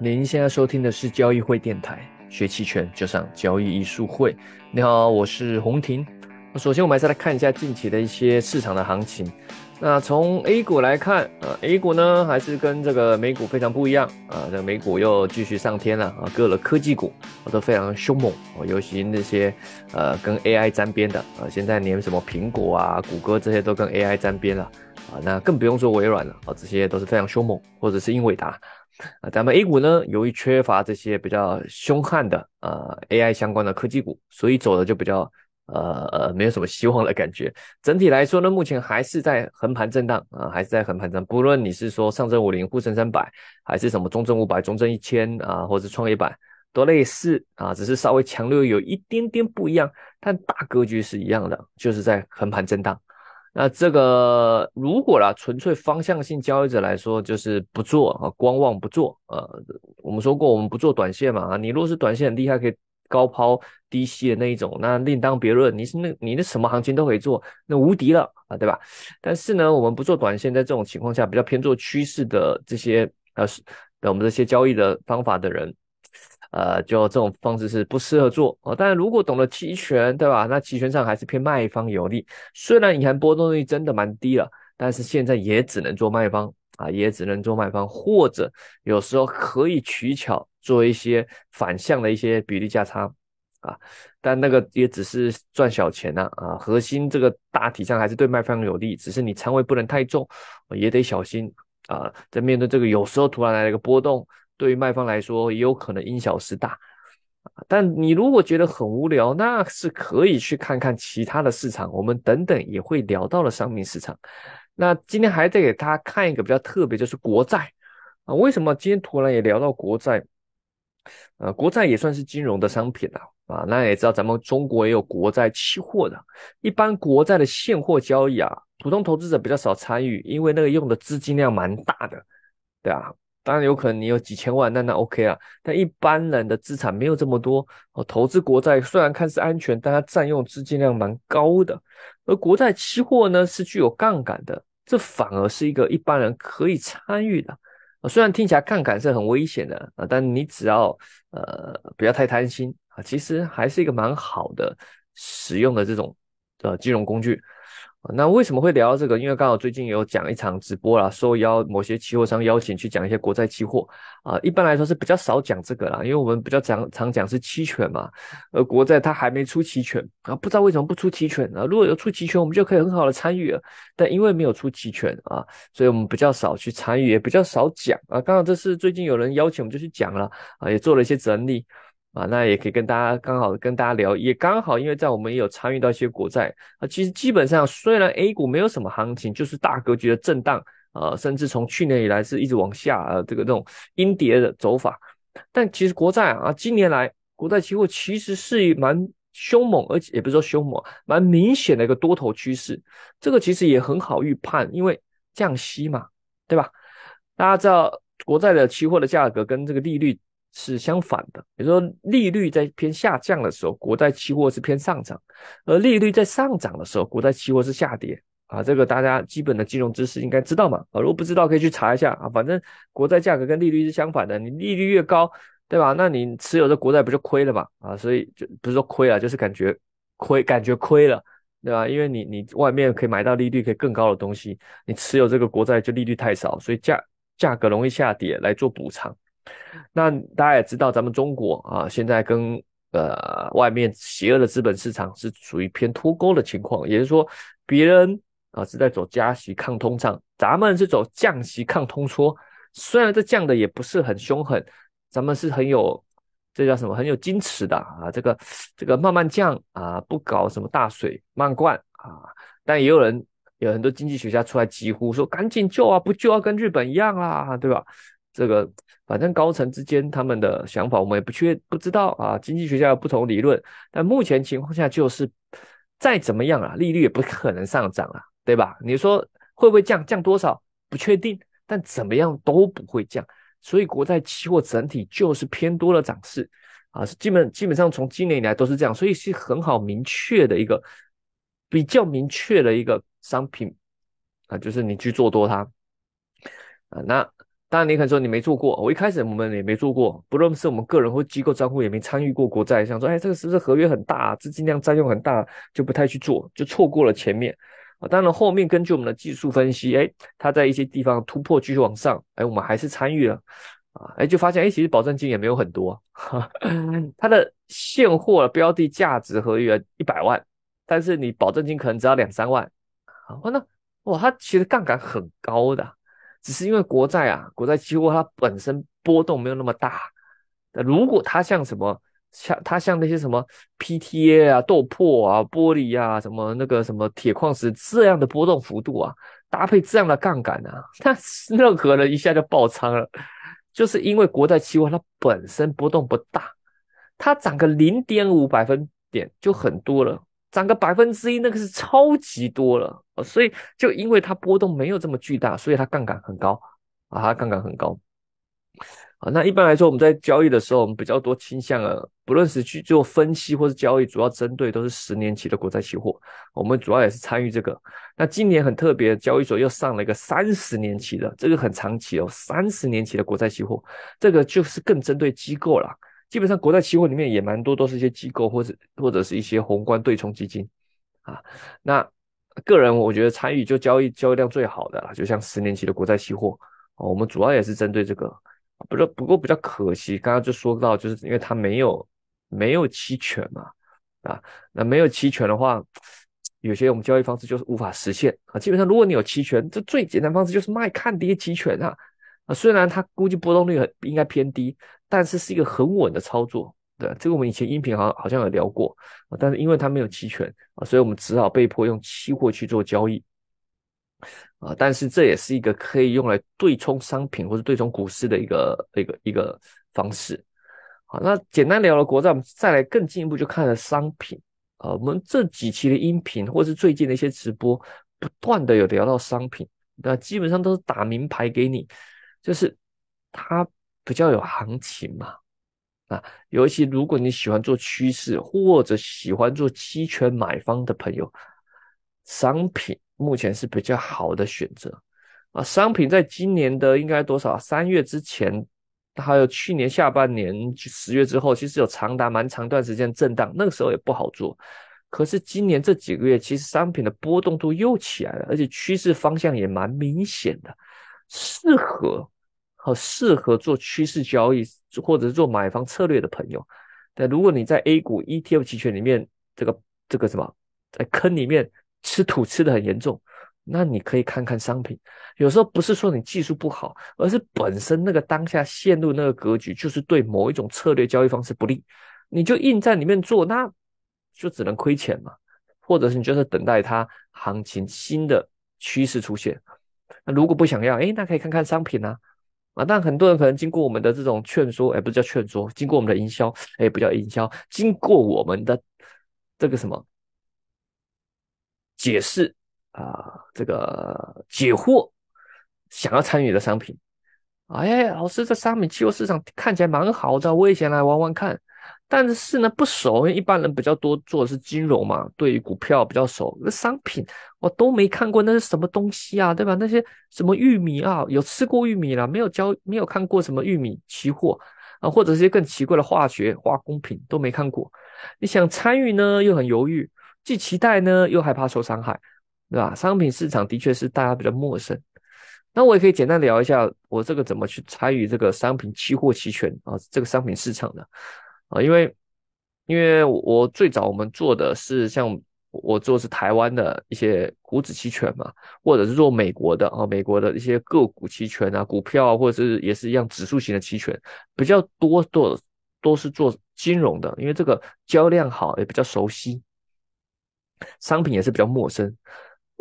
您现在收听的是交易会电台，学期权就上交易艺术会。你好，我是洪婷。首先，我们还是来看一下近期的一些市场的行情。那从 A 股来看，啊，A 股呢还是跟这个美股非常不一样啊。这个美股又继续上天了啊，各的科技股都非常凶猛，尤其那些呃跟 AI 沾边的啊，现在连什么苹果啊、谷歌这些都跟 AI 沾边了啊，那更不用说微软了啊，这些都是非常凶猛，或者是英伟达。啊，咱们 A 股呢，由于缺乏这些比较凶悍的呃 AI 相关的科技股，所以走的就比较呃呃没有什么希望的感觉。整体来说呢，目前还是在横盘震荡啊，还是在横盘震荡。不论你是说上证五零、沪深三百，还是什么中证五百、中证一千啊，或者创业板，都类似啊，只是稍微强略有一点点不一样，但大格局是一样的，就是在横盘震荡。那这个如果啦，纯粹方向性交易者来说，就是不做啊，观望不做。呃，我们说过，我们不做短线嘛。啊，你若是短线很厉害，可以高抛低吸的那一种，那另当别论。你是那，你的什么行情都可以做，那无敌了啊，对吧？但是呢，我们不做短线，在这种情况下，比较偏做趋势的这些呃，我们这些交易的方法的人。呃，就这种方式是不适合做哦。但，如果懂得期权，对吧？那期权上还是偏卖方有利。虽然隐含波动率真的蛮低了，但是现在也只能做卖方啊，也只能做卖方，或者有时候可以取巧做一些反向的一些比例价差啊。但那个也只是赚小钱呐啊。核心这个大体上还是对卖方有利，只是你仓位不能太重，也得小心啊。在面对这个有时候突然来了一个波动。对于卖方来说，也有可能因小失大啊但你如果觉得很无聊，那是可以去看看其他的市场。我们等等也会聊到了商品市场。那今天还得给大家看一个比较特别，就是国债啊。为什么今天突然也聊到国债？呃，国债也算是金融的商品啊。啊，那也知道咱们中国也有国债期货的。一般国债的现货交易啊，普通投资者比较少参与，因为那个用的资金量蛮大的，对啊。当然有可能你有几千万，那那 OK 啊。但一般人的资产没有这么多哦。投资国债虽然看似安全，但它占用资金量蛮高的。而国债期货呢是具有杠杆的，这反而是一个一般人可以参与的啊。虽然听起来杠杆是很危险的啊，但你只要呃不要太贪心啊，其实还是一个蛮好的使用的这种呃金融工具。那为什么会聊到这个？因为刚好最近有讲一场直播啦，受邀某些期货商邀请去讲一些国债期货啊。一般来说是比较少讲这个啦，因为我们比较常常讲是期权嘛。而国债它还没出期权啊，不知道为什么不出期权啊？如果有出期权，我们就可以很好的参与了。但因为没有出期权啊，所以我们比较少去参与，也比较少讲啊。刚好这是最近有人邀请，我们就去讲了啊，也做了一些整理。啊，那也可以跟大家刚好跟大家聊，也刚好因为在我们也有参与到一些国债啊，其实基本上虽然 A 股没有什么行情，就是大格局的震荡啊，甚至从去年以来是一直往下啊，这个这种阴跌的走法，但其实国债啊，今年来国债期货其实是蛮凶猛，而且也不是说凶猛，蛮明显的一个多头趋势，这个其实也很好预判，因为降息嘛，对吧？大家知道国债的期货的价格跟这个利率。是相反的，比如说利率在偏下降的时候，国债期货是偏上涨；而利率在上涨的时候，国债期货是下跌。啊，这个大家基本的金融知识应该知道嘛？啊，如果不知道可以去查一下啊。反正国债价格跟利率是相反的，你利率越高，对吧？那你持有的国债不就亏了嘛？啊，所以就不是说亏了，就是感觉亏，感觉亏了，对吧？因为你你外面可以买到利率可以更高的东西，你持有这个国债就利率太少，所以价价格容易下跌来做补偿。那大家也知道，咱们中国啊，现在跟呃外面邪恶的资本市场是属于偏脱钩的情况，也就是说，别人啊是在走加息抗通胀，咱们是走降息抗通缩。虽然这降的也不是很凶狠，咱们是很有这叫什么很有矜持的啊，这个这个慢慢降啊，不搞什么大水漫灌啊。但也有人有很多经济学家出来疾呼说，赶紧救啊，不救要跟日本一样啊，对吧？这个反正高层之间他们的想法我们也不确不知道啊，经济学家有不同理论，但目前情况下就是再怎么样啊，利率也不可能上涨了，对吧？你说会不会降？降多少不确定，但怎么样都不会降，所以国债期货整体就是偏多的涨势啊，基本基本上从今年以来都是这样，所以是很好明确的一个比较明确的一个商品啊，就是你去做多它啊，那。当然你可能说你没做过，我一开始我们也没做过，不论是我们个人或机构账户也没参与过国债，想说哎这个是不是合约很大，资金量占用很大，就不太去做，就错过了前面。当然后面根据我们的技术分析，哎，它在一些地方突破继续往上，哎，我们还是参与了。啊，哎，就发现哎，其实保证金也没有很多，它的现货的标的价值合约一百万，但是你保证金可能只要两三万，啊，那哇，它其实杠杆很高的，只是因为国债啊，国债期货它本身波动没有那么大，如果它像什么像它像那些什么 PTA 啊、豆粕啊、玻璃啊、什么那个什么铁矿石这样的波动幅度啊，搭配这样的杠杆啊，那任何人一下就爆仓了。就是因为国债期货它本身波动不大，它涨个零点五百分点就很多了，涨个百分之一那个是超级多了，哦所以就因为它波动没有这么巨大，所以它杠杆很高啊，它杠杆很高。啊，那一般来说，我们在交易的时候，我们比较多倾向啊，不论是去做分析或是交易，主要针对都是十年期的国债期货。我们主要也是参与这个。那今年很特别，交易所又上了一个三十年期的，这个很长期哦，三十年期的国债期货，这个就是更针对机构了。基本上国债期货里面也蛮多，都是一些机构或者或者是一些宏观对冲基金啊。那个人我觉得参与就交易交易量最好的了，就像十年期的国债期货哦，我们主要也是针对这个。不是，不过比较可惜，刚刚就说到，就是因为它没有没有期权嘛，啊，那没有期权的话，有些我们交易方式就是无法实现啊。基本上，如果你有期权，这最简单方式就是卖看跌期权啊。啊，虽然它估计波动率很应该偏低，但是是一个很稳的操作。对，这个我们以前音频好像好像有聊过，但是因为它没有期权啊，所以我们只好被迫用期货去做交易。啊，但是这也是一个可以用来对冲商品或者对冲股市的一个一个一个方式。好，那简单聊了国债，我们再来更进一步就看了商品。啊，我们这几期的音频或是最近的一些直播，不断的有聊到商品，那基本上都是打名牌给你，就是它比较有行情嘛。啊，尤其如果你喜欢做趋势或者喜欢做期权买方的朋友，商品。目前是比较好的选择啊！商品在今年的应该多少？三月之前，还有去年下半年十月之后，其实有长达蛮长段时间震荡，那个时候也不好做。可是今年这几个月，其实商品的波动度又起来了，而且趋势方向也蛮明显的，适合和适合做趋势交易或者是做买方策略的朋友。但如果你在 A 股 ETF 期权里面，这个这个什么，在坑里面。吃土吃的很严重，那你可以看看商品。有时候不是说你技术不好，而是本身那个当下陷入那个格局，就是对某一种策略交易方式不利，你就硬在里面做，那就只能亏钱嘛。或者是你就是等待它行情新的趋势出现。那如果不想要，哎，那可以看看商品啊。啊，但很多人可能经过我们的这种劝说，哎，不叫劝说，经过我们的营销，哎，不叫营销，经过我们的这个什么？解释啊，这个解惑，想要参与的商品，哎，老师，这商品期货市场看起来蛮好的，我也想来玩玩看。但是呢，不熟，因为一般人比较多做的是金融嘛，对股票比较熟。那商品我都没看过，那是什么东西啊？对吧？那些什么玉米啊，有吃过玉米了，没有交，没有看过什么玉米期货啊，或者一些更奇怪的化学化工品都没看过。你想参与呢，又很犹豫。既期待呢，又害怕受伤害，对吧？商品市场的确是大家比较陌生。那我也可以简单聊一下，我这个怎么去参与这个商品期货期权啊，这个商品市场的啊，因为因为我最早我们做的是像我做是台湾的一些股指期权嘛，或者是做美国的啊，美国的一些个股期权啊，股票啊，或者是也是一样指数型的期权，比较多做都是做金融的，因为这个交量好，也比较熟悉。商品也是比较陌生，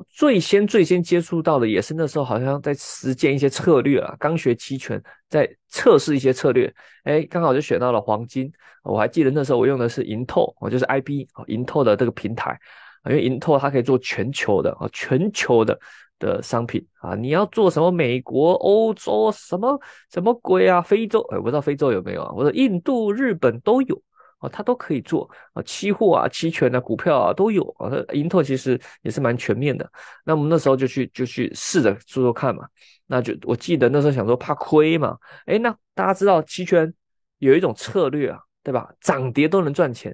最先最先接触到的也是那时候好像在实践一些策略啊，刚学期权，在测试一些策略，哎，刚好就选到了黄金。我还记得那时候我用的是银透，我就是 IB 啊，银透的这个平台，因为银透它可以做全球的啊，全球的的商品啊，你要做什么美国、欧洲什么什么鬼啊，非洲，哎，我不知道非洲有没有啊，我说印度、日本都有。哦，它都可以做啊，期货啊、期权啊、股票啊都有啊。银拓其实也是蛮全面的。那我们那时候就去就去试着做做看嘛。那就我记得那时候想说怕亏嘛，哎，那大家知道期权有一种策略啊，对吧？涨跌都能赚钱，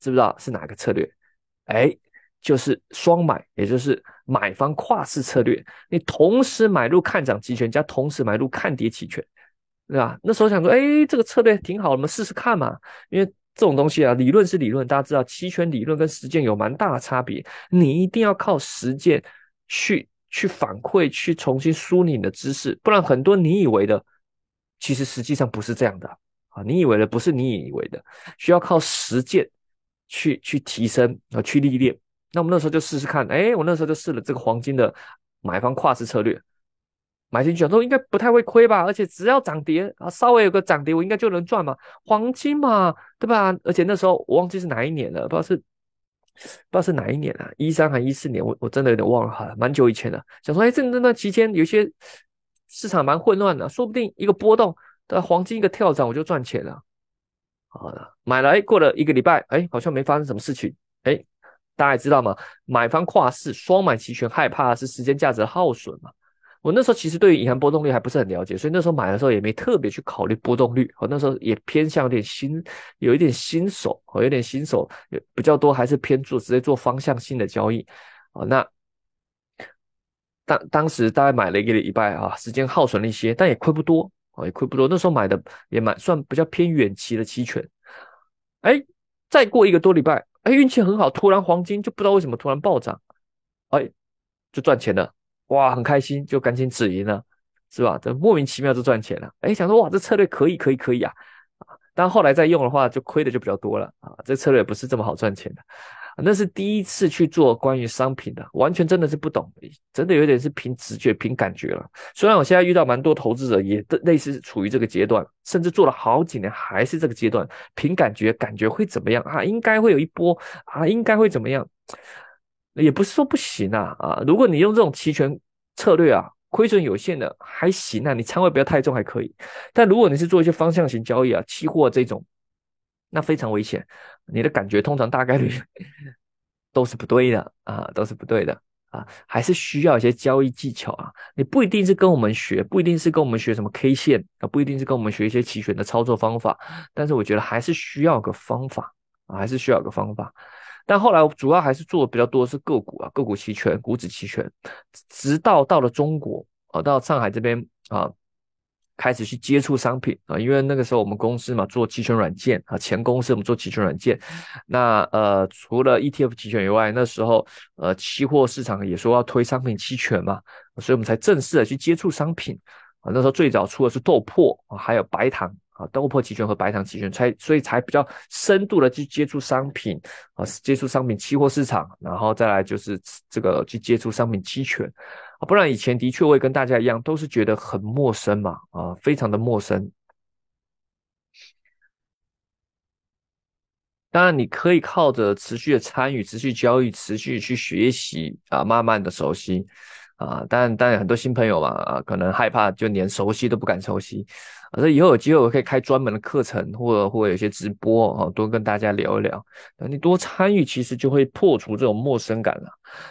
知不知道是哪个策略？哎，就是双买，也就是买方跨市策略。你同时买入看涨期权，加同时买入看跌期权，对吧？那时候想说，哎，这个策略挺好，我们试试看嘛，因为。这种东西啊，理论是理论，大家知道期权理论跟实践有蛮大的差别。你一定要靠实践去去反馈，去重新梳理你的知识，不然很多你以为的，其实实际上不是这样的啊。你以为的不是你以为的，需要靠实践去去提升啊，去历练。那我们那时候就试试看，哎，我那时候就试了这个黄金的买方跨市策略。买进去，想说应该不太会亏吧，而且只要涨跌啊，稍微有个涨跌，我应该就能赚嘛。黄金嘛，对吧？而且那时候我忘记是哪一年了，不知道是不知道是哪一年啊，一三还一四年，我我真的有点忘了哈，蛮久以前了。想说，哎，这那那期间有些市场蛮混乱的，说不定一个波动的黄金一个跳涨，我就赚钱了。好了，买来过了一个礼拜，哎，好像没发生什么事情。哎，大家也知道嘛，买方跨市双买期权，害怕是时间价值耗损嘛。我那时候其实对于银行波动率还不是很了解，所以那时候买的时候也没特别去考虑波动率。我那时候也偏向有点新，有一点新手，哦，有点新手，比较多还是偏做直接做方向性的交易。哦，那当当时大概买了一个礼拜啊，时间耗损了一些，但也亏不多，哦，也亏不多。那时候买的也蛮算比较偏远期的期权。哎，再过一个多礼拜，哎，运气很好，突然黄金就不知道为什么突然暴涨，哎，就赚钱了。哇，很开心，就赶紧止盈了，是吧？这莫名其妙就赚钱了。哎，想说哇，这策略可以，可以，可以啊！但后来再用的话，就亏的就比较多了啊。这策略不是这么好赚钱的。那是第一次去做关于商品的，完全真的是不懂，真的有点是凭直觉、凭感觉了。虽然我现在遇到蛮多投资者，也类似处于这个阶段，甚至做了好几年还是这个阶段，凭感觉，感觉会怎么样啊？应该会有一波啊，应该会怎么样？也不是说不行啊啊！如果你用这种期权策略啊，亏损有限的还行啊，你仓位不要太重还可以。但如果你是做一些方向型交易啊，期货这种，那非常危险。你的感觉通常大概率都是不对的啊，都是不对的啊，还是需要一些交易技巧啊。你不一定是跟我们学，不一定是跟我们学什么 K 线啊，不一定是跟我们学一些期权的操作方法，但是我觉得还是需要个方法啊，还是需要个方法。但后来我主要还是做的比较多的是个股啊，个股期权、股指期权，直到到了中国啊，到上海这边啊，开始去接触商品啊，因为那个时候我们公司嘛做期权软件啊，前公司我们做期权软件，那呃除了 ETF 期权以外，那时候呃期货市场也说要推商品期权嘛，所以我们才正式的去接触商品啊，那时候最早出的是豆粕啊，还有白糖。啊，豆粕期权和白糖期权才，所以才比较深度的去接触商品啊，接触商品期货市场，然后再来就是这个去接触商品期权啊，不然以前的确我也跟大家一样，都是觉得很陌生嘛，啊，非常的陌生。当然，你可以靠着持续的参与、持续交易、持续去学习啊，慢慢的熟悉啊。但但很多新朋友嘛，啊，可能害怕，就连熟悉都不敢熟悉。啊，这以后有机会，我可以开专门的课程，或者或者有些直播啊，多跟大家聊一聊。你多参与，其实就会破除这种陌生感了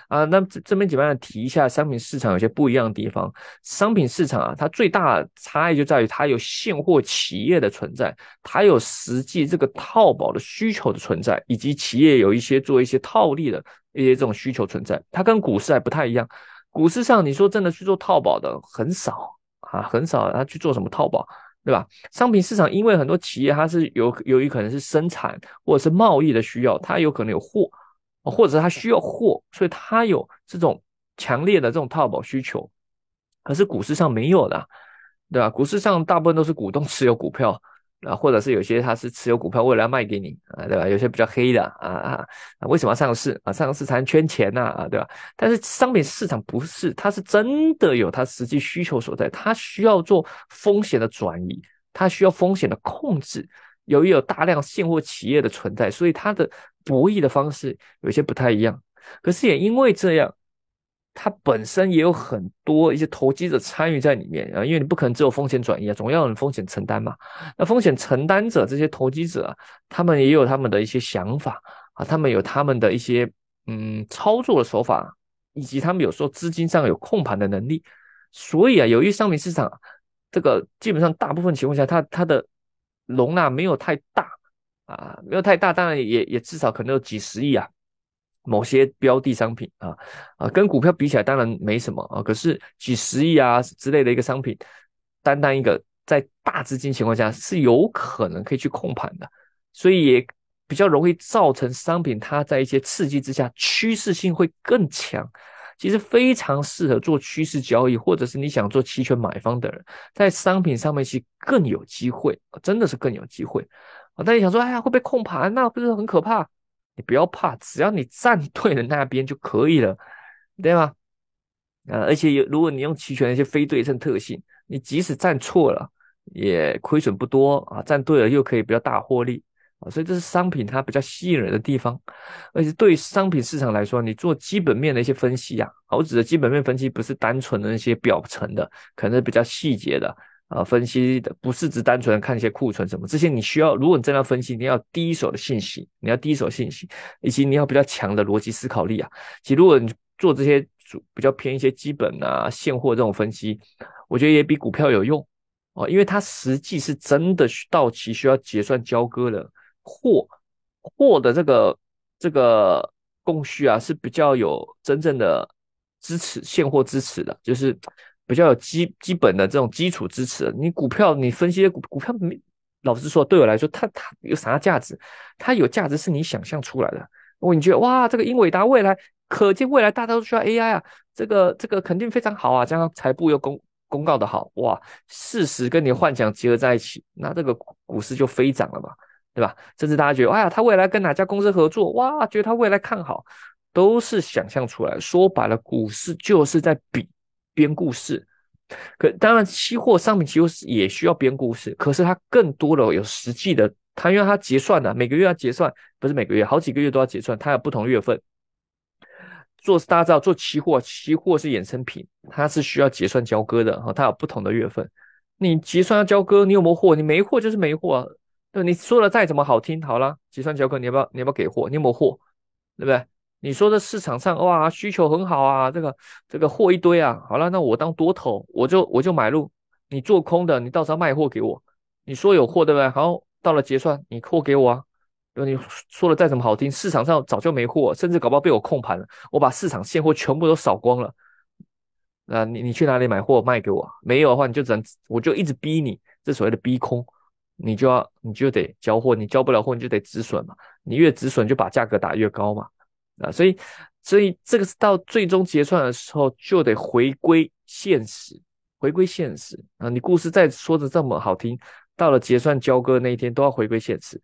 啊。那这这边简单的提一下，商品市场有些不一样的地方。商品市场啊，它最大差异就在于它有现货企业的存在，它有实际这个套保的需求的存在，以及企业有一些做一些套利的一些这种需求存在。它跟股市还不太一样。股市上，你说真的去做套保的很少啊，很少，他去做什么套保？对吧？商品市场因为很多企业它是有由于可能是生产或者是贸易的需要，它有可能有货，或者它需要货，所以它有这种强烈的这种套保需求。可是股市上没有的，对吧？股市上大部分都是股东持有股票。啊，或者是有些他是持有股票，为了要卖给你啊，对吧？有些比较黑的啊啊，为什么要上市啊？上市才能圈钱呐啊，对吧？但是商品市场不是，它是真的有它实际需求所在，它需要做风险的转移，它需要风险的控制。由于有大量现货企业的存在，所以它的博弈的方式有些不太一样。可是也因为这样，它本身也有很多一些投机者参与在里面啊，因为你不可能只有风险转移啊，总要有风险承担嘛。那风险承担者这些投机者，他们也有他们的一些想法啊，他们有他们的一些嗯操作的手法，以及他们有时候资金上有控盘的能力。所以啊，由于商品市场这个基本上大部分情况下，它它的容纳没有太大啊，没有太大，当然也也至少可能有几十亿啊。某些标的商品啊啊，跟股票比起来当然没什么啊，可是几十亿啊之类的一个商品，单单一个在大资金情况下是有可能可以去控盘的，所以也比较容易造成商品它在一些刺激之下趋势性会更强，其实非常适合做趋势交易，或者是你想做期权买方的人，在商品上面其实更有机会，真的是更有机会啊！大家想说，哎呀，会被控盘，那不是很可怕？你不要怕，只要你站 对了那边就可以了，对吗？呃，而且有如果你用期权一些非对称特性，你即使站错了也亏损不多啊，站对了又可以比较大获利啊，所以这是商品它比较吸引人的地方。而且对商品市场来说，你做基本面的一些分析呀，我指的基本面分析不是单纯的那些表层的，可能是比较细节的。啊，分析的不是只单纯看一些库存什么，这些你需要。如果你真的要分析，你要第一手的信息，你要第一手信息，以及你要比较强的逻辑思考力啊。其实如果你做这些比较偏一些基本啊现货这种分析，我觉得也比股票有用哦，因为它实际是真的到期需要结算交割的货，货的这个这个供需啊是比较有真正的支持现货支持的，就是。比较有基基本的这种基础支持，你股票你分析股股票没，老实说，对我来说，它它有啥价值？它有价值是你想象出来的。如果你觉得哇，这个英伟达未来可见未来大家都需要 AI 啊，这个这个肯定非常好啊，这样财部又公公告的好哇，事实跟你幻想结合在一起，那这个股市就飞涨了嘛，对吧？甚至大家觉得哎呀，他未来跟哪家公司合作哇，觉得他未来看好，都是想象出来。说白了，股市就是在比。编故事，可当然，期货商品期货也需要编故事，可是它更多的有实际的，它因为它结算的，每个月要结算，不是每个月，好几个月都要结算，它有不同月份。做大家知道，做期货，期货是衍生品，它是需要结算交割的哈，它有不同的月份。你结算要交割，你有没有货？你没货就是没货，对你说的再怎么好听，好了，结算交割，你要不要？你要不要给货？你有没有货？对不对？你说的市场上哇需求很好啊，这个这个货一堆啊，好了，那我当多头，我就我就买入。你做空的，你到时候卖货给我。你说有货对不对？好，到了结算，你货给我啊。如果你说的再怎么好听，市场上早就没货，甚至搞不好被我控盘了。我把市场现货全部都扫光了。那你你去哪里买货卖给我？没有的话，你就只能我就一直逼你，这所谓的逼空，你就要你就得交货，你交不了货你就得止损嘛。你越止损就把价格打越高嘛。啊，所以，所以这个是到最终结算的时候就得回归现实，回归现实啊！你故事再说的这么好听，到了结算交割那一天都要回归现实。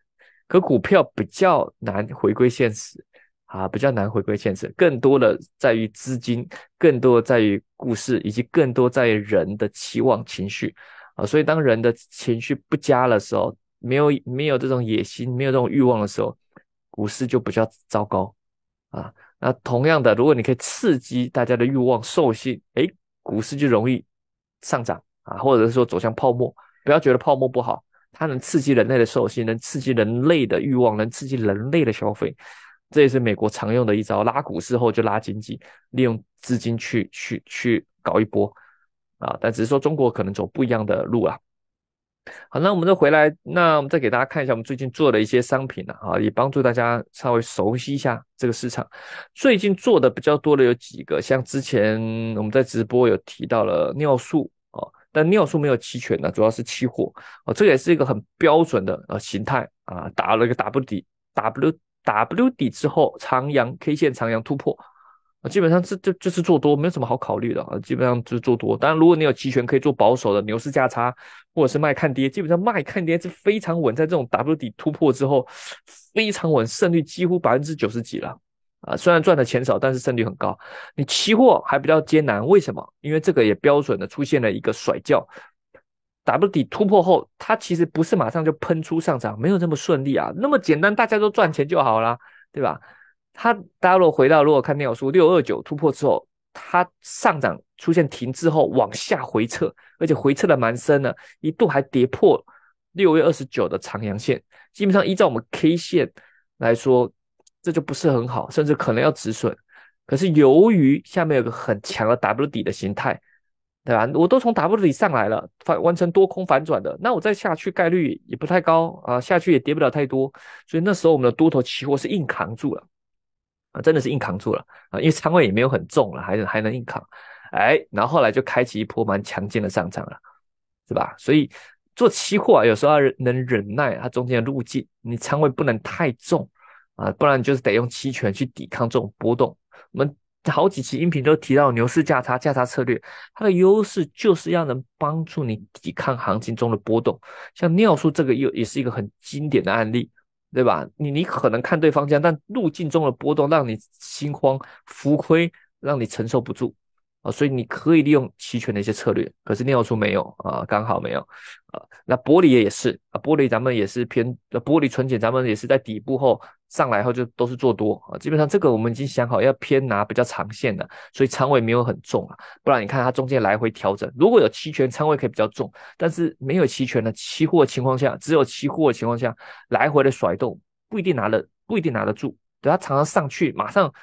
可股票比较难回归现实啊，比较难回归现实，更多的在于资金，更多的在于故事，以及更多在于人的期望情绪啊。所以当人的情绪不佳的时候，没有没有这种野心，没有这种欲望的时候，股市就比较糟糕。啊，那同样的，如果你可以刺激大家的欲望、兽性，哎，股市就容易上涨啊，或者是说走向泡沫。不要觉得泡沫不好，它能刺激人类的兽性，能刺激人类的欲望，能刺激人类的消费。这也是美国常用的一招，拉股市后就拉经济，利用资金去去去搞一波啊。但只是说中国可能走不一样的路啊。好，那我们再回来，那我们再给大家看一下我们最近做的一些商品呢，啊，也帮助大家稍微熟悉一下这个市场。最近做的比较多的有几个，像之前我们在直播有提到了尿素啊，但尿素没有期权呢，主要是期货啊，这也是一个很标准的呃形态啊，打了一个 W 底，W W 底之后长阳 K 线长阳突破。啊，基本上这就就是做多，没有什么好考虑的啊。基本上就是做多。当然，如果你有期权，可以做保守的牛市价差，或者是卖看跌。基本上卖看跌是非常稳，在这种 W 底突破之后，非常稳，胜率几乎百分之九十几了啊。虽然赚的钱少，但是胜率很高。你期货还比较艰难，为什么？因为这个也标准的出现了一个甩轿。W 底突破后，它其实不是马上就喷出上涨，没有这么顺利啊。那么简单，大家都赚钱就好了，对吧？它大家如果回到如果看鸟书六二九突破之后，它上涨出现停滞后往下回撤，而且回撤的蛮深的，一度还跌破六月二十九的长阳线。基本上依照我们 K 线来说，这就不是很好，甚至可能要止损。可是由于下面有个很强的 W 底的形态，对吧？我都从 W 底上来了，反完成多空反转的，那我再下去概率也不太高啊，下去也跌不了太多。所以那时候我们的多头期货是硬扛住了。啊，真的是硬扛住了啊！因为仓位也没有很重了，还是还能硬扛。哎，然后后来就开启一波蛮强劲的上涨了，是吧？所以做期货啊，有时候要能忍耐它中间的路径，你仓位不能太重啊，不然就是得用期权去抵抗这种波动。我们好几期音频都提到牛市价差、价差策略，它的优势就是要能帮助你抵抗行情中的波动。像尿素这个又也是一个很经典的案例。对吧？你你可能看对方向，但路径中的波动让你心慌、浮亏，让你承受不住啊！所以你可以利用期权的一些策略，可是尿出没有啊，刚好没有啊。那玻璃也是啊，玻璃咱们也是偏玻璃纯碱，咱们也是在底部后。上来后就都是做多啊，基本上这个我们已经想好要偏拿比较长线的，所以仓位没有很重啊。不然你看它中间来回调整，如果有期权仓位可以比较重，但是没有期权的期货情况下，只有期货的情况下，来回的甩动不一定拿得不一定拿得住。对它常常上去马上，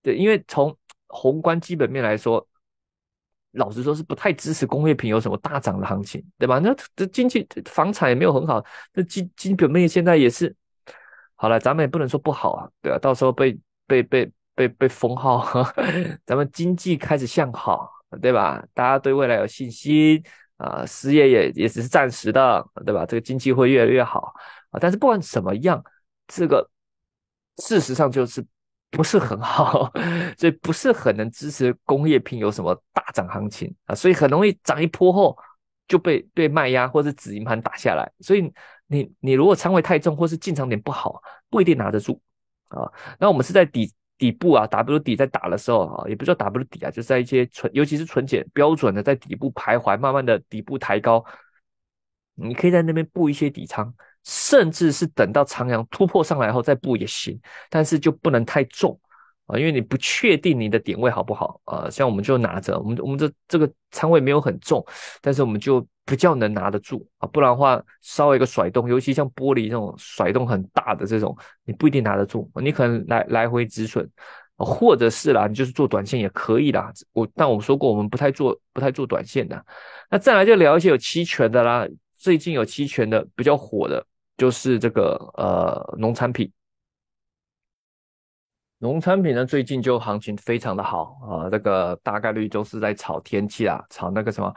对，因为从宏观基本面来说，老实说是不太支持工业品有什么大涨的行情，对吧？那这经济房产也没有很好，那基基本面现在也是。好了，咱们也不能说不好啊，对啊，到时候被被被被被封号，咱们经济开始向好，对吧？大家对未来有信心啊，失业也也只是暂时的，对吧？这个经济会越来越好啊。但是不管怎么样，这个事实上就是不是很好，所以不是很能支持工业品有什么大涨行情啊，所以很容易涨一波后就被被卖压或者止盈盘打下来，所以。你你如果仓位太重，或是进场点不好，不一定拿得住啊。那我们是在底底部啊，W 底在打的时候啊，也不叫 W 底啊，就是在一些纯，尤其是纯碱标准的在底部徘徊，慢慢的底部抬高，你可以在那边布一些底仓，甚至是等到长阳突破上来后再布也行，但是就不能太重。啊，因为你不确定你的点位好不好啊，像我们就拿着，我们我们这这个仓位没有很重，但是我们就比较能拿得住啊，不然的话稍微一个甩动，尤其像玻璃这种甩动很大的这种，你不一定拿得住，你可能来来回止损，或者是啦，你就是做短线也可以啦。我但我们说过，我们不太做不太做短线的。那再来就聊一些有期权的啦，最近有期权的比较火的就是这个呃农产品。农产品呢，最近就行情非常的好啊，这个大概率都是在炒天气啊，炒那个什么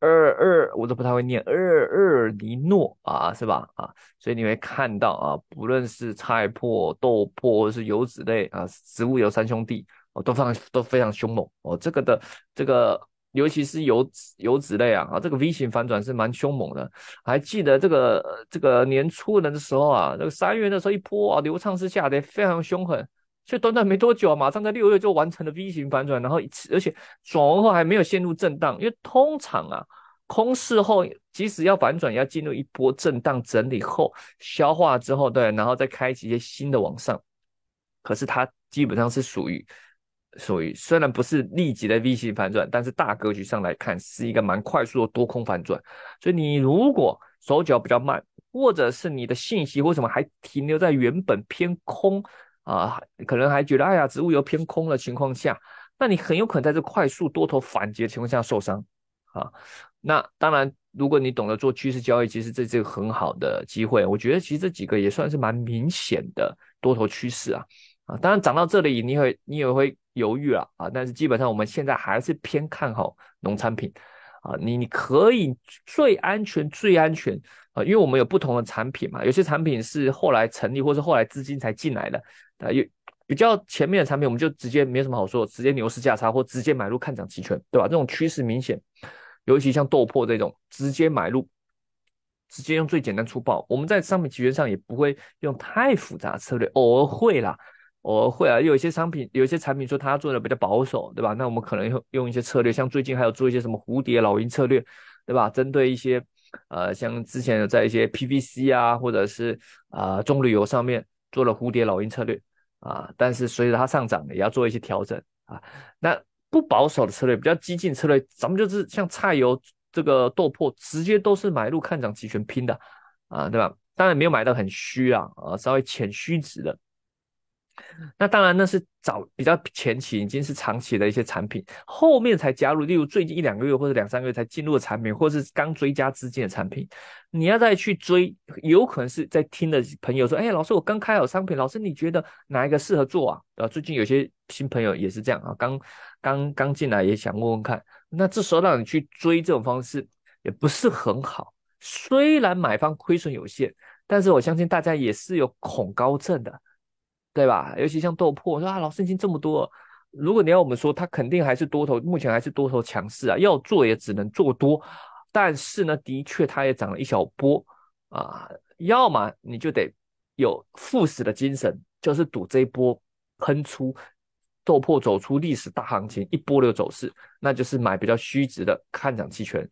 二二，我都不太会念二二尼诺啊，是吧？啊，所以你会看到啊，不论是菜粕、豆粕，或者是油脂类啊，植物油三兄弟哦，都非常都非常凶猛哦。这个的这个，尤其是油脂油脂类啊，啊，这个 V 型反转是蛮凶猛的。还记得这个这个年初的时候啊，这个三月的时候一波啊，流畅式下跌非常凶狠。所以短短没多久啊，马上在六月就完成了 V 型反转，然后而且转完后还没有陷入震荡，因为通常啊，空市后即使要反转，要进入一波震荡整理后消化之后，对，然后再开启一些新的往上。可是它基本上是属于属于虽然不是立即的 V 型反转，但是大格局上来看是一个蛮快速的多空反转。所以你如果手脚比较慢，或者是你的信息为什么还停留在原本偏空？啊，可能还觉得哎呀，植物油偏空的情况下，那你很有可能在这快速多头反击的情况下受伤啊。那当然，如果你懂得做趋势交易，其实这是一个很好的机会。我觉得其实这几个也算是蛮明显的多头趋势啊啊。当然涨到这里，你会你也会犹豫了啊。但是基本上我们现在还是偏看好农产品啊。你你可以最安全最安全啊，因为我们有不同的产品嘛，有些产品是后来成立或是后来资金才进来的。啊，有比较前面的产品，我们就直接没什么好说，直接牛市价差或直接买入看涨期权，对吧？这种趋势明显，尤其像豆粕这种，直接买入，直接用最简单粗暴。我们在商品期权上也不会用太复杂策略，偶尔会啦，我会啊。有一些商品，有一些产品说它做的比较保守，对吧？那我们可能用用一些策略，像最近还有做一些什么蝴蝶老鹰策略，对吧？针对一些呃，像之前有在一些 PVC 啊，或者是啊棕榈油上面做了蝴蝶老鹰策略。啊，但是随着它上涨，也要做一些调整啊。那不保守的策略，比较激进策略，咱们就是像菜油这个豆粕，直接都是买入看涨期权拼的啊，对吧？当然没有买到很虚啊，啊，稍微浅虚值的。那当然，那是早比较前期已经是长期的一些产品，后面才加入，例如最近一两个月或者两三个月才进入的产品，或是刚追加资金的产品，你要再去追，有可能是在听的朋友说：“哎，老师，我刚开好商品，老师你觉得哪一个适合做啊？”啊，最近有些新朋友也是这样啊，刚刚刚进来也想问问看，那这时候让你去追这种方式也不是很好，虽然买方亏损有限，但是我相信大家也是有恐高症的。对吧？尤其像豆粕，说啊，老师已经这么多，如果你要我们说，它肯定还是多头，目前还是多头强势啊，要做也只能做多。但是呢，的确它也涨了一小波啊，要么你就得有赴死的精神，就是赌这一波喷出豆粕走出历史大行情一波流走势，那就是买比较虚值的看涨期权，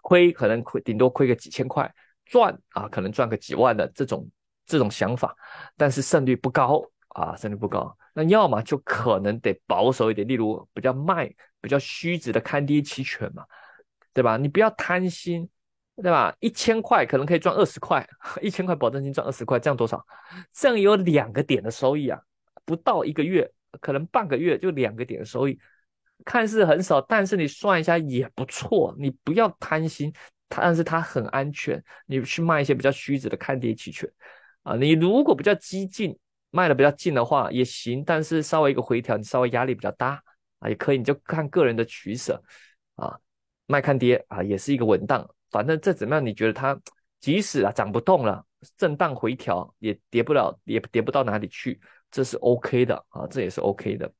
亏可能亏顶多亏个几千块，赚啊可能赚个几万的这种这种想法，但是胜率不高。啊，胜率不高，那要么就可能得保守一点，例如比较卖、比较虚值的看跌期权嘛，对吧？你不要贪心，对吧？一千块可能可以赚二十块，一千块保证金赚二十块，这样多少？这样有两个点的收益啊，不到一个月，可能半个月就两个点的收益，看似很少，但是你算一下也不错。你不要贪心，但是它很安全，你去卖一些比较虚值的看跌期权啊，你如果比较激进。卖的比较近的话也行，但是稍微一个回调，你稍微压力比较大啊，也可以，你就看个人的取舍啊。卖看跌啊，也是一个稳当，反正这怎么样？你觉得它即使啊涨不动了，震荡回调也跌不了，也跌不到哪里去，这是 OK 的啊，这也是 OK 的。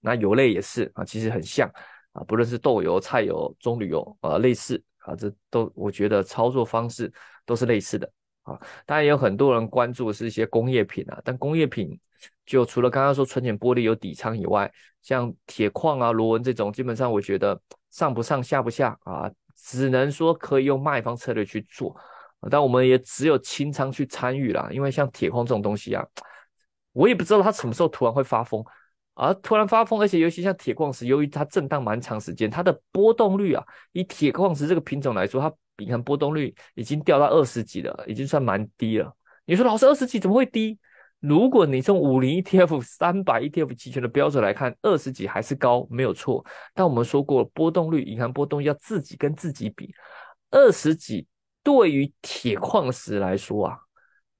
那油类也是啊，其实很像啊，不论是豆油、菜油、棕榈油啊，类似啊，这都我觉得操作方式都是类似的。啊，当然也有很多人关注的是一些工业品啊，但工业品就除了刚刚说纯碱玻璃有底仓以外，像铁矿啊、螺纹这种，基本上我觉得上不上下不下啊，只能说可以用卖方策略去做，但我们也只有清仓去参与啦，因为像铁矿这种东西啊，我也不知道它什么时候突然会发疯。而突然发疯，而且尤其像铁矿石，由于它震荡蛮长时间，它的波动率啊，以铁矿石这个品种来说，它你看波动率已经掉到二十几了，已经算蛮低了。你说老师二十几怎么会低？如果你从五零 ETF、三百 ETF 期权的标准来看，二十几还是高，没有错。但我们说过，波动率，银行波动要自己跟自己比，二十几对于铁矿石来说啊，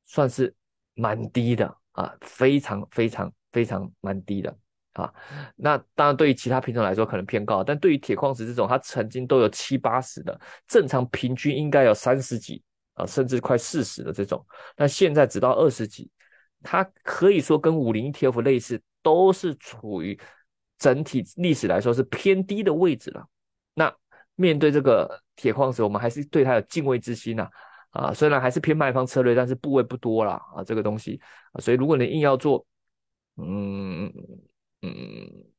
算是蛮低的啊，非常非常非常蛮低的。啊，那当然，对于其他品种来说可能偏高，但对于铁矿石这种，它曾经都有七八十的，正常平均应该有三十几啊，甚至快四十的这种，那现在只到二十几，它可以说跟五零 ETF 类似，都是处于整体历史来说是偏低的位置了。那面对这个铁矿石，我们还是对它有敬畏之心呐，啊，虽然还是偏卖方策略，但是部位不多了啊，这个东西啊，所以如果你硬要做，嗯。嗯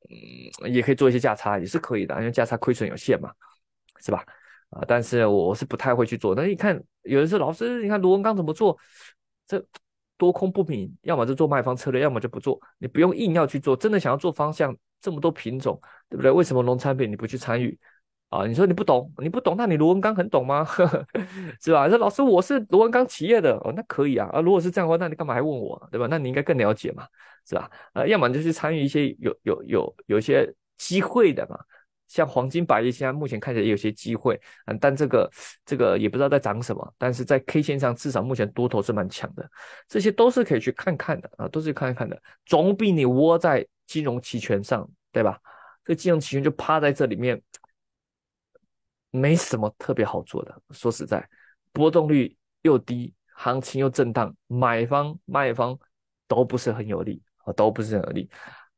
嗯，也可以做一些价差，也是可以的，因为价差亏损有限嘛，是吧？啊，但是我是不太会去做。那你看，有的时候老师，你看罗文刚怎么做？这多空不明，要么就做卖方策略，要么就不做。你不用硬要去做，真的想要做方向，这么多品种，对不对？为什么农产品你不去参与？啊，你说你不懂，你不懂，那你卢文刚很懂吗？是吧？说老师，我是卢文刚企业的，哦，那可以啊。啊，如果是这样的话，那你干嘛还问我，对吧？那你应该更了解嘛，是吧？呃，要么就是参与一些有有有有一些机会的嘛，像黄金百亿，现在目前看起来也有些机会，嗯，但这个这个也不知道在涨什么，但是在 K 线上至少目前多头是蛮强的，这些都是可以去看看的啊，都是看一看的，总比你窝在金融期权上，对吧？这金融期权就趴在这里面。没什么特别好做的，说实在，波动率又低，行情又震荡，买方卖方都不是很有利啊，都不是很有利，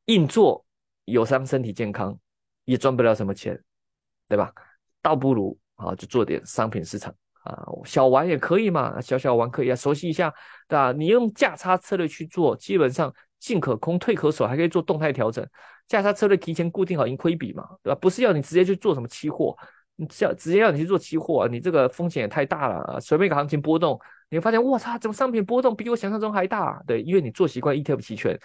硬做有伤身体健康，也赚不了什么钱，对吧？倒不如啊，就做点商品市场啊，小玩也可以嘛，小小玩可以啊，熟悉一下，对吧？你用价差策略去做，基本上进可攻，退可守，还可以做动态调整，价差策略提前固定好盈亏比嘛，对吧？不是要你直接去做什么期货。你只要直接让你去做期货，你这个风险也太大了。啊随便一个行情波动，你会发现，我操，怎么商品波动比我想象中还大？对，因为你做习惯 ETF 期权，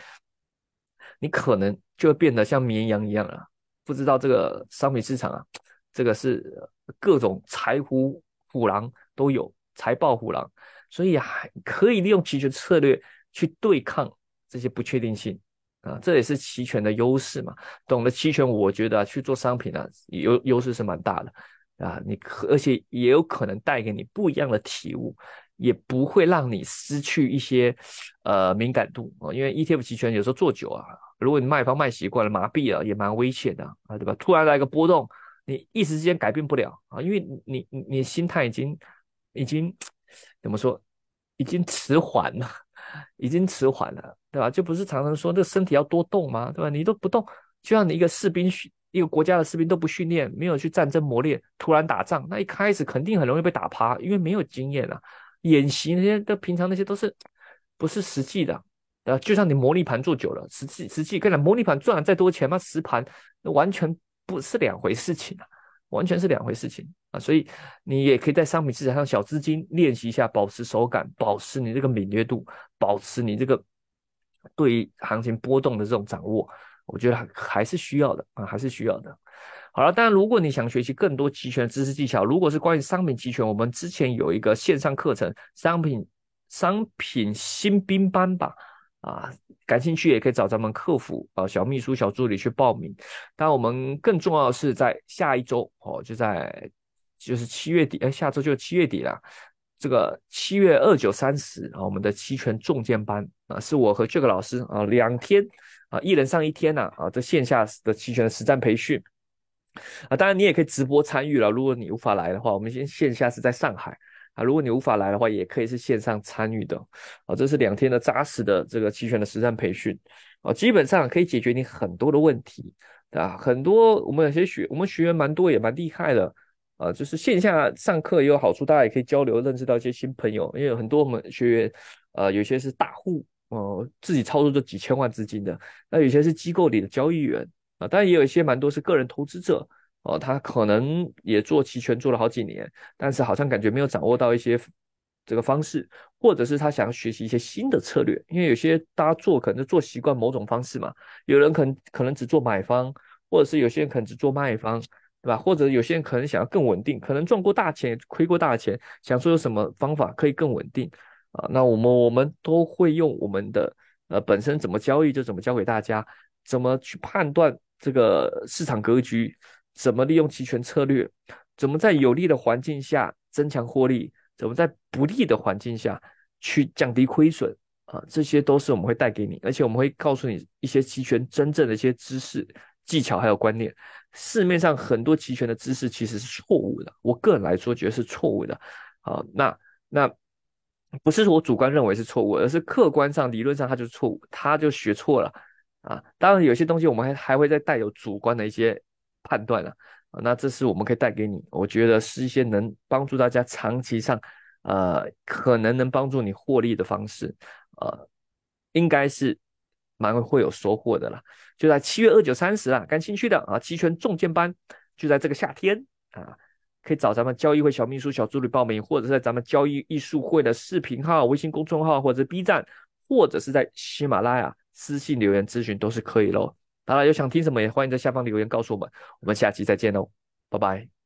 你可能就会变得像绵羊一样了。不知道这个商品市场啊，这个是各种财虎虎狼都有，财报虎狼，所以还可以利用期权策略去对抗这些不确定性啊，这也是期权的优势嘛。懂得期权，我觉得去做商品呢，优优势是蛮大的啊。你可而且也有可能带给你不一样的体悟，也不会让你失去一些呃敏感度啊。因为 ETF 期权有时候做久啊。如果你卖方卖习惯了，麻痹了，也蛮危险的啊，对吧？突然来个波动，你一时之间改变不了啊，因为你你你心态已经已经怎么说，已经迟缓了，已经迟缓了，对吧？就不是常常说这身体要多动吗？对吧？你都不动，就像你一个士兵训一个国家的士兵都不训练，没有去战争磨练，突然打仗，那一开始肯定很容易被打趴，因为没有经验啊。演习那些都平常那些都是不是实际的。呃，就像你模拟盘做久了，实际实际跟你模拟盘赚了再多钱嘛，实盘那完全不是两回事情啊，完全是两回事情啊。所以你也可以在商品市场上小资金练习一下，保持手感，保持你这个敏锐度，保持你这个对于行情波动的这种掌握，我觉得还是需要的啊，还是需要的。好了，当然如果你想学习更多期权知识技巧，如果是关于商品期权，我们之前有一个线上课程，商品商品新兵班吧。啊，感兴趣也可以找咱们客服啊，小秘书、小助理去报名。当然，我们更重要的是在下一周哦，就在就是七月底，哎，下周就七月底了。这个七月二九三十啊，我们的期权重剑班啊，是我和这个老师啊两天啊，一人上一天呐啊，这线下的期权实战培训啊，当然你也可以直播参与了。如果你无法来的话，我们先线下是在上海。啊，如果你无法来的话，也可以是线上参与的。啊，这是两天的扎实的这个期权的实战培训。啊，基本上可以解决你很多的问题。啊，很多我们有些学，我们学员蛮多也蛮厉害的。啊，就是线下上课也有好处，大家也可以交流，认识到一些新朋友。因为很多我们学员，呃，有些是大户，哦，自己操作着几千万资金的。那有些是机构里的交易员。啊，当然也有一些蛮多是个人投资者。哦，他可能也做期权做了好几年，但是好像感觉没有掌握到一些这个方式，或者是他想要学习一些新的策略。因为有些大家做可能做习惯某种方式嘛，有人可能可能只做买方，或者是有些人可能只做卖方，对吧？或者有些人可能想要更稳定，可能赚过大钱，亏过大钱，想说有什么方法可以更稳定啊？那我们我们都会用我们的呃本身怎么交易就怎么教给大家，怎么去判断这个市场格局。怎么利用期权策略？怎么在有利的环境下增强获利？怎么在不利的环境下去降低亏损？啊，这些都是我们会带给你，而且我们会告诉你一些期权真正的一些知识、技巧还有观念。市面上很多期权的知识其实是错误的，我个人来说觉得是错误的。啊，那那不是我主观认为是错误，而是客观上理论上它就是错误，他就学错了。啊，当然有些东西我们还还会再带有主观的一些。判断了啊，那这是我们可以带给你，我觉得是一些能帮助大家长期上，呃，可能能帮助你获利的方式，呃，应该是蛮会有收获的啦。就在七月二九三十啊，感兴趣的啊，期权重剑班就在这个夏天啊，可以找咱们交易会小秘书、小助理报名，或者在咱们交易艺术会的视频号、微信公众号，或者 B 站，或者是在喜马拉雅私信留言咨询都是可以喽。好了，有想听什么也欢迎在下方留言告诉我们，我们下期再见喽，拜拜。